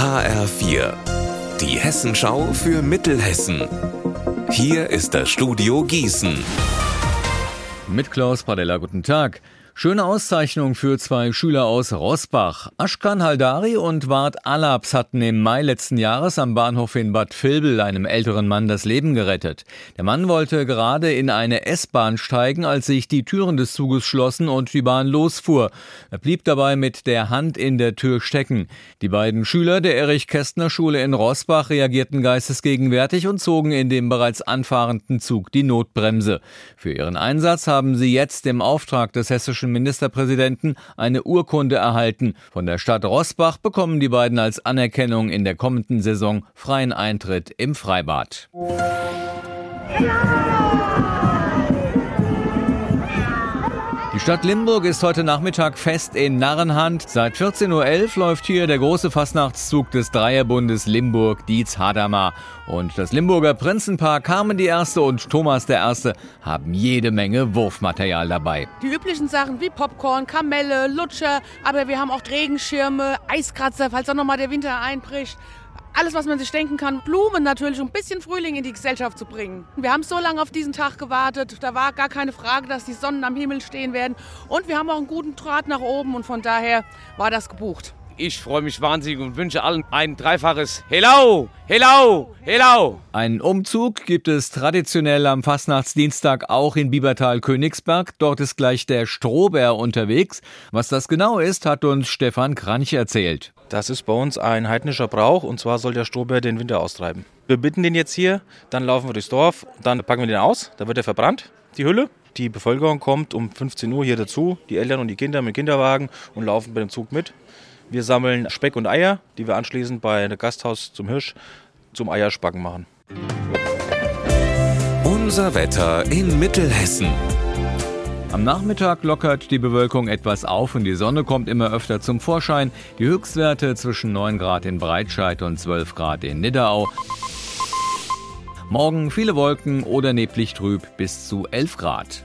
HR4, die Hessenschau für Mittelhessen. Hier ist das Studio Gießen. Mit Klaus Padella, guten Tag. Schöne Auszeichnung für zwei Schüler aus Rossbach. Aschkan Haldari und Wart Alabs hatten im Mai letzten Jahres am Bahnhof in Bad Vilbel einem älteren Mann das Leben gerettet. Der Mann wollte gerade in eine S-Bahn steigen, als sich die Türen des Zuges schlossen und die Bahn losfuhr. Er blieb dabei mit der Hand in der Tür stecken. Die beiden Schüler der Erich-Kästner-Schule in Rossbach reagierten geistesgegenwärtig und zogen in dem bereits anfahrenden Zug die Notbremse. Für ihren Einsatz haben sie jetzt im Auftrag des hessischen Ministerpräsidenten eine Urkunde erhalten. Von der Stadt Rossbach bekommen die beiden als Anerkennung in der kommenden Saison freien Eintritt im Freibad. Die Stadt Limburg ist heute Nachmittag fest in Narrenhand. Seit 14.11 Uhr läuft hier der große Fastnachtszug des Dreierbundes Limburg-Dietz-Hadamar. Und das Limburger Prinzenpaar Carmen Erste und Thomas Erste haben jede Menge Wurfmaterial dabei. Die üblichen Sachen wie Popcorn, Kamelle, Lutscher, aber wir haben auch Regenschirme, Eiskratzer, falls auch nochmal der Winter einbricht alles, was man sich denken kann, Blumen natürlich, um ein bisschen Frühling in die Gesellschaft zu bringen. Wir haben so lange auf diesen Tag gewartet, da war gar keine Frage, dass die Sonnen am Himmel stehen werden. Und wir haben auch einen guten Draht nach oben und von daher war das gebucht. Ich freue mich wahnsinnig und wünsche allen ein dreifaches Hello, Hello, Hello. Einen Umzug gibt es traditionell am Fastnachtsdienstag auch in Biebertal-Königsberg. Dort ist gleich der Strohbär unterwegs. Was das genau ist, hat uns Stefan Kranch erzählt. Das ist bei uns ein heidnischer Brauch und zwar soll der Strohbär den Winter austreiben. Wir bitten den jetzt hier, dann laufen wir durchs Dorf, dann packen wir den aus, da wird er verbrannt, die Hülle. Die Bevölkerung kommt um 15 Uhr hier dazu, die Eltern und die Kinder mit Kinderwagen und laufen bei dem Zug mit. Wir sammeln Speck und Eier, die wir anschließend bei einem Gasthaus zum Hirsch zum Eierspacken machen. Unser Wetter in Mittelhessen. Am Nachmittag lockert die Bewölkung etwas auf und die Sonne kommt immer öfter zum Vorschein. Die Höchstwerte zwischen 9 Grad in Breitscheid und 12 Grad in Nidderau. Morgen viele Wolken oder neblig trüb bis zu 11 Grad.